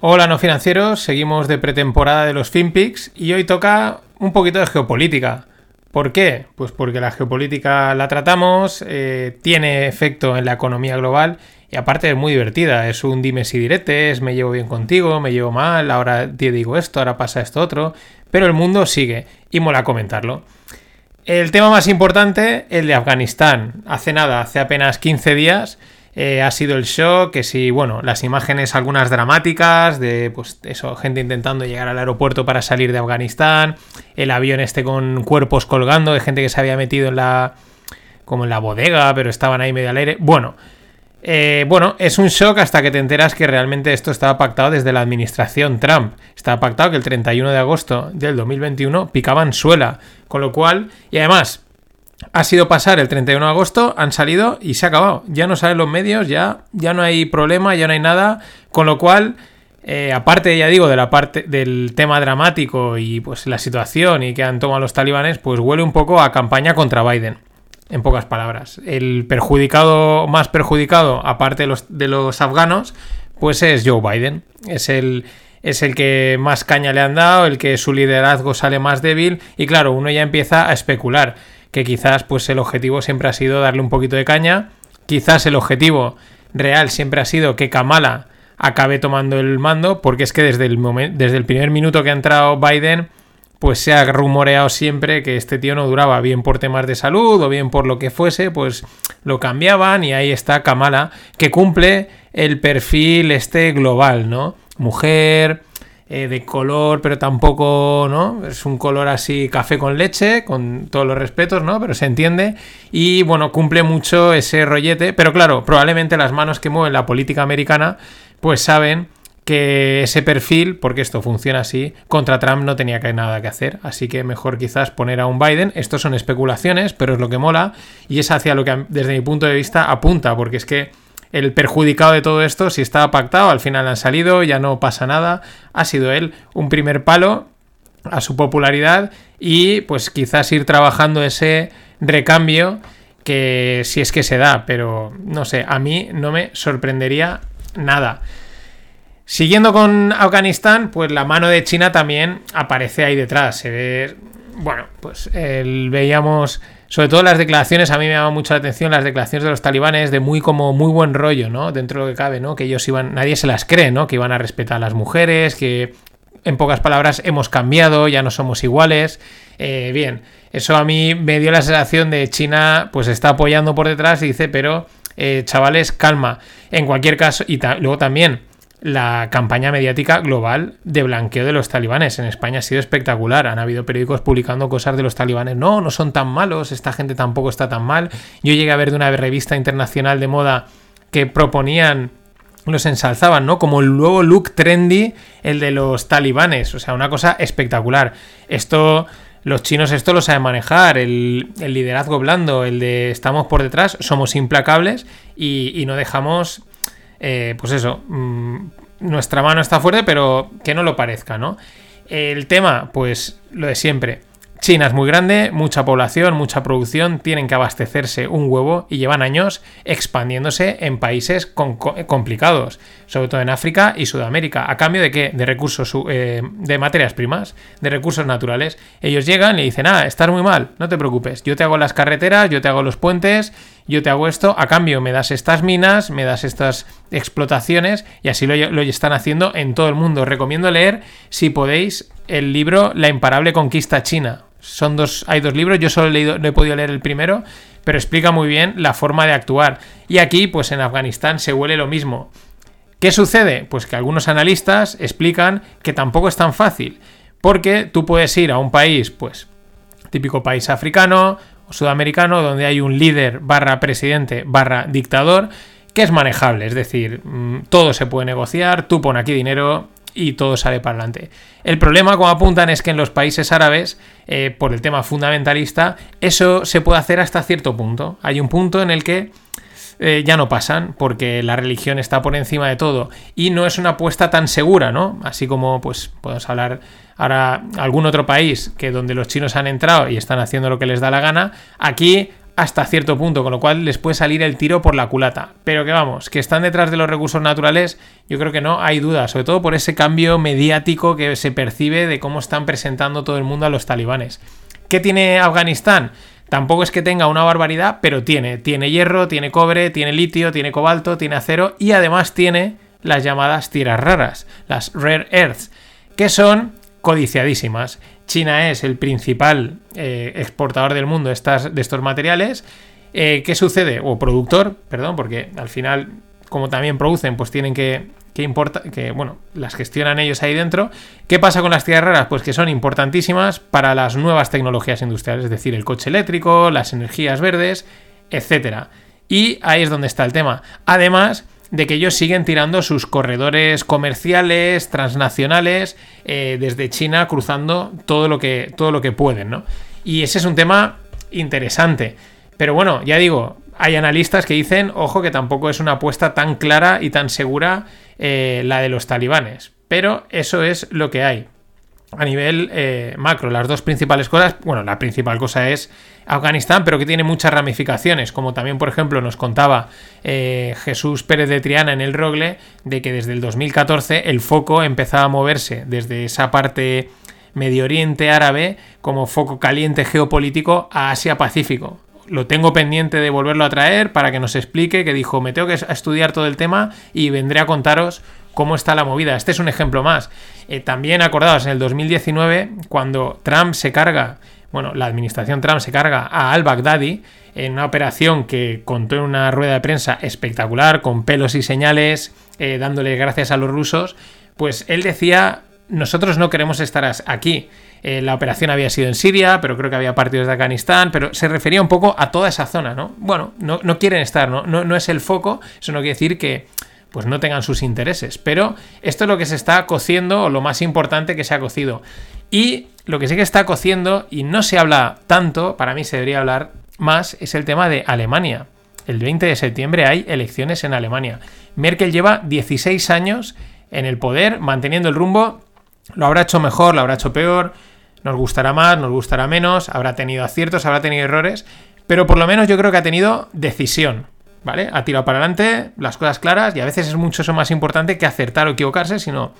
Hola no financieros, seguimos de pretemporada de los FinPix y hoy toca un poquito de geopolítica. ¿Por qué? Pues porque la geopolítica la tratamos, eh, tiene efecto en la economía global y aparte es muy divertida, es un dime si diretes, me llevo bien contigo, me llevo mal, ahora te digo esto, ahora pasa esto otro, pero el mundo sigue y mola comentarlo. El tema más importante, el de Afganistán. Hace nada, hace apenas 15 días, eh, ha sido el shock, que si, bueno, las imágenes algunas dramáticas de, pues, eso, gente intentando llegar al aeropuerto para salir de Afganistán, el avión este con cuerpos colgando, de gente que se había metido en la, como en la bodega, pero estaban ahí medio al aire. Bueno, eh, bueno, es un shock hasta que te enteras que realmente esto estaba pactado desde la administración Trump. Estaba pactado que el 31 de agosto del 2021 picaban suela, con lo cual, y además, ha sido pasar el 31 de agosto, han salido y se ha acabado. Ya no salen los medios, ya, ya no hay problema, ya no hay nada. Con lo cual, eh, aparte, ya digo, de la parte del tema dramático y pues la situación y que han tomado los talibanes, pues huele un poco a campaña contra Biden. En pocas palabras. El perjudicado, más perjudicado, aparte de los, de los afganos, pues es Joe Biden. Es el, es el que más caña le han dado, el que su liderazgo sale más débil. Y claro, uno ya empieza a especular que quizás pues el objetivo siempre ha sido darle un poquito de caña, quizás el objetivo real siempre ha sido que Kamala acabe tomando el mando, porque es que desde el, desde el primer minuto que ha entrado Biden, pues se ha rumoreado siempre que este tío no duraba, bien por temas de salud o bien por lo que fuese, pues lo cambiaban y ahí está Kamala, que cumple el perfil este global, ¿no? Mujer, eh, de color, pero tampoco, ¿no? Es un color así café con leche, con todos los respetos, ¿no? Pero se entiende. Y bueno, cumple mucho ese rollete. Pero claro, probablemente las manos que mueven la política americana, pues saben que ese perfil, porque esto funciona así, contra Trump no tenía que nada que hacer. Así que mejor quizás poner a un Biden. Estos son especulaciones, pero es lo que mola. Y es hacia lo que desde mi punto de vista apunta, porque es que el perjudicado de todo esto, si estaba pactado, al final han salido, ya no pasa nada, ha sido él un primer palo a su popularidad y pues quizás ir trabajando ese recambio que si es que se da, pero no sé, a mí no me sorprendería nada. Siguiendo con Afganistán, pues la mano de China también aparece ahí detrás. Se ve, bueno, pues veíamos sobre todo las declaraciones, a mí me llama mucho la atención las declaraciones de los talibanes de muy como muy buen rollo, ¿no? Dentro de lo que cabe, ¿no? Que ellos iban, nadie se las cree, ¿no? Que iban a respetar a las mujeres, que en pocas palabras hemos cambiado, ya no somos iguales. Eh, bien, eso a mí me dio la sensación de China pues está apoyando por detrás y dice, pero eh, chavales, calma. En cualquier caso, y luego también la campaña mediática global de blanqueo de los talibanes. En España ha sido espectacular. Han habido periódicos publicando cosas de los talibanes. No, no son tan malos, esta gente tampoco está tan mal. Yo llegué a ver de una revista internacional de moda que proponían, los ensalzaban, ¿no? Como el nuevo look trendy, el de los talibanes. O sea, una cosa espectacular. Esto... Los chinos esto lo saben manejar, el, liderazgo blando, el de estamos por detrás, somos implacables y, no dejamos eh, pues eso, mm, nuestra mano está fuerte, pero que no lo parezca, ¿no? El tema, pues lo de siempre. China es muy grande, mucha población, mucha producción, tienen que abastecerse un huevo y llevan años expandiéndose en países complicados, sobre todo en África y Sudamérica. ¿A cambio de qué? De recursos, eh, de materias primas, de recursos naturales. Ellos llegan y dicen, ah, estás muy mal, no te preocupes, yo te hago las carreteras, yo te hago los puentes, yo te hago esto, a cambio me das estas minas, me das estas explotaciones y así lo, están haciendo en todo el mundo. recomiendo leer, si podéis, el libro La imparable conquista china son dos, hay dos libros, yo solo he, leído, no he podido leer el primero, pero explica muy bien la forma de actuar. Y aquí, pues en Afganistán se huele lo mismo. ¿Qué sucede? Pues que algunos analistas explican que tampoco es tan fácil, porque tú puedes ir a un país, pues, típico país africano sudamericano, donde hay un líder barra presidente barra dictador, que es manejable, es decir, mm, todo se puede negociar, tú pon aquí dinero, y todo sale para adelante. El problema, como apuntan, es que en los países árabes, eh, por el tema fundamentalista, eso se puede hacer hasta cierto punto. Hay un punto en el que eh, ya no pasan, porque la religión está por encima de todo. Y no es una apuesta tan segura, ¿no? Así como, pues, podemos hablar ahora algún otro país que donde los chinos han entrado y están haciendo lo que les da la gana. Aquí hasta cierto punto, con lo cual les puede salir el tiro por la culata. Pero que vamos, que están detrás de los recursos naturales, yo creo que no hay duda, sobre todo por ese cambio mediático que se percibe de cómo están presentando todo el mundo a los talibanes. ¿Qué tiene Afganistán? Tampoco es que tenga una barbaridad, pero tiene. Tiene hierro, tiene cobre, tiene litio, tiene cobalto, tiene acero y además tiene las llamadas tierras raras, las rare earths, que son codiciadísimas. China es el principal eh, exportador del mundo de, estas, de estos materiales. Eh, ¿Qué sucede? O productor, perdón, porque al final, como también producen, pues tienen que, que importa, que bueno, las gestionan ellos ahí dentro. ¿Qué pasa con las tierras raras? Pues que son importantísimas para las nuevas tecnologías industriales, es decir, el coche eléctrico, las energías verdes, etcétera. Y ahí es donde está el tema. Además, de que ellos siguen tirando sus corredores comerciales, transnacionales, eh, desde China, cruzando todo lo, que, todo lo que pueden, ¿no? Y ese es un tema interesante. Pero bueno, ya digo, hay analistas que dicen, ojo, que tampoco es una apuesta tan clara y tan segura eh, la de los talibanes. Pero eso es lo que hay a nivel eh, macro. Las dos principales cosas, bueno, la principal cosa es Afganistán, pero que tiene muchas ramificaciones, como también, por ejemplo, nos contaba eh, Jesús Pérez de Triana en el Rogle, de que desde el 2014 el foco empezaba a moverse desde esa parte Medio Oriente árabe como foco caliente geopolítico a Asia-Pacífico. Lo tengo pendiente de volverlo a traer para que nos explique, que dijo, me tengo que estudiar todo el tema y vendré a contaros cómo está la movida. Este es un ejemplo más. Eh, también acordados en el 2019, cuando Trump se carga, bueno, la administración Trump se carga a al-Baghdadi en una operación que contó en una rueda de prensa espectacular, con pelos y señales, eh, dándole gracias a los rusos, pues él decía, nosotros no queremos estar aquí. Eh, la operación había sido en Siria, pero creo que había partidos de Afganistán, pero se refería un poco a toda esa zona, ¿no? Bueno, no, no quieren estar, ¿no? ¿no? No es el foco, eso no quiere decir que pues no tengan sus intereses. Pero esto es lo que se está cociendo, o lo más importante que se ha cocido. Y lo que sí que está cociendo, y no se habla tanto, para mí se debería hablar más, es el tema de Alemania. El 20 de septiembre hay elecciones en Alemania. Merkel lleva 16 años en el poder, manteniendo el rumbo. Lo habrá hecho mejor, lo habrá hecho peor. Nos gustará más, nos gustará menos. Habrá tenido aciertos, habrá tenido errores. Pero por lo menos yo creo que ha tenido decisión. ¿vale? Ha tirado para adelante, las cosas claras, y a veces es mucho eso más importante que acertar o equivocarse, sino,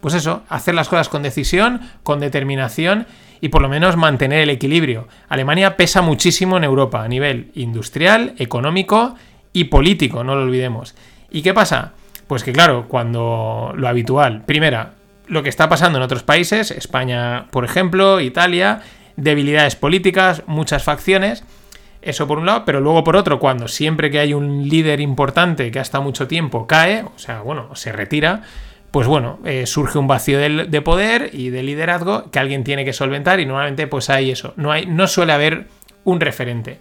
pues eso, hacer las cosas con decisión, con determinación y por lo menos mantener el equilibrio. Alemania pesa muchísimo en Europa a nivel industrial, económico y político, no lo olvidemos. ¿Y qué pasa? Pues que claro, cuando lo habitual, primera, lo que está pasando en otros países, España, por ejemplo, Italia, debilidades políticas, muchas facciones, eso por un lado, pero luego por otro, cuando siempre que hay un líder importante que ha estado mucho tiempo cae, o sea, bueno, se retira, pues bueno, eh, surge un vacío de, poder y de liderazgo que alguien tiene que solventar y normalmente pues hay eso, no, hay, no suele haber un referente.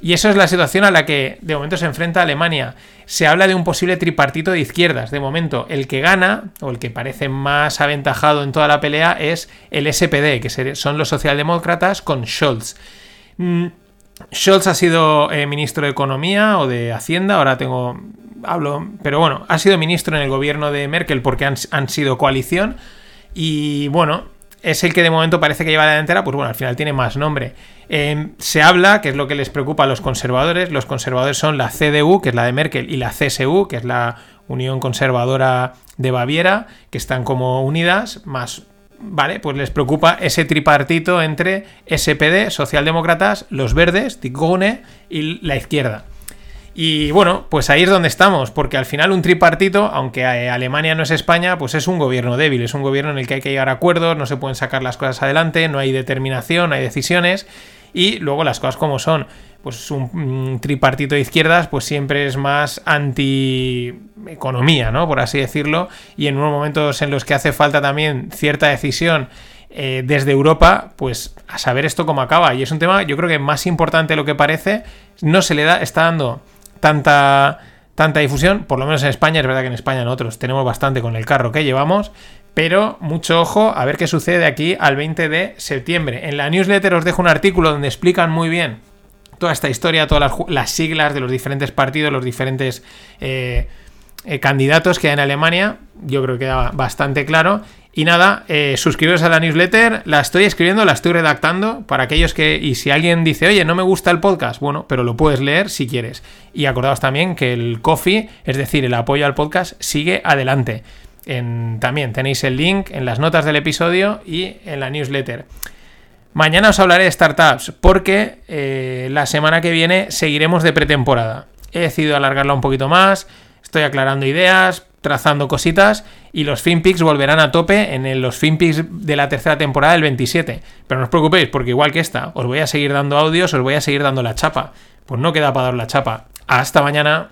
Y eso es la situación a la que de momento se enfrenta Alemania. Se habla de un posible tripartito de izquierdas. De momento, el que gana, o el que parece más aventajado en toda la pelea, es el SPD, que son los socialdemócratas con Scholz. Mm, Scholz ha sido eh, ministro de Economía o de Hacienda, ahora tengo. hablo. Pero bueno, ha sido ministro en el gobierno de Merkel porque han, sido coalición. Y bueno, es el que de momento parece que lleva la delantera, pues bueno, al final tiene más nombre. Em, se habla, que es lo que les preocupa a los conservadores, los conservadores son la CDU, que es la de Merkel, y la CSU, que es la Unión Conservadora de Baviera, que están como unidas, más ¿vale? Pues les preocupa ese tripartito entre SPD, socialdemócratas, los verdes, Ticone y la izquierda. Y bueno, pues ahí es donde estamos, porque al final un tripartito, aunque eh, Alemania no es España, pues es un gobierno débil, es un gobierno en el que hay que llegar a acuerdos, no se pueden sacar las cosas adelante, no hay determinación, no hay decisiones, y luego las cosas como son pues un, tripartito de izquierdas pues siempre es más anti economía, ¿no? Por así decirlo, y en unos momentos en los que hace falta también cierta decisión eh, desde Europa, pues a saber esto cómo acaba. Y es un tema, yo creo que más importante de lo que parece, no se le da, está dando tanta, tanta difusión, por lo menos en España, es verdad que en España nosotros tenemos bastante con el carro que llevamos, pero mucho ojo a ver qué sucede de aquí al 20 de septiembre. En la newsletter os dejo un artículo donde explican muy bien toda esta historia, todas las, siglas de los diferentes partidos, los diferentes eh, eh, candidatos que hay en Alemania, yo creo que queda bastante claro. Y nada, eh, suscribiros a la newsletter, la estoy escribiendo, la estoy redactando para aquellos que, y si alguien dice, oye, no me gusta el podcast, bueno, pero lo puedes leer si quieres. Y acordaos también que el coffee, es decir, el apoyo al podcast, sigue adelante. también tenéis el link en las notas del episodio y en la newsletter. Mañana os hablaré de startups porque eh, la semana que viene seguiremos de pretemporada. He decidido alargarla un poquito más, estoy aclarando ideas, trazando cositas y los FinPix volverán a tope en los FinPix de la tercera temporada del 27. Pero no os preocupéis porque igual que esta, os voy a seguir dando audios, os voy a seguir dando la chapa. Pues no queda para dar la chapa. Hasta mañana.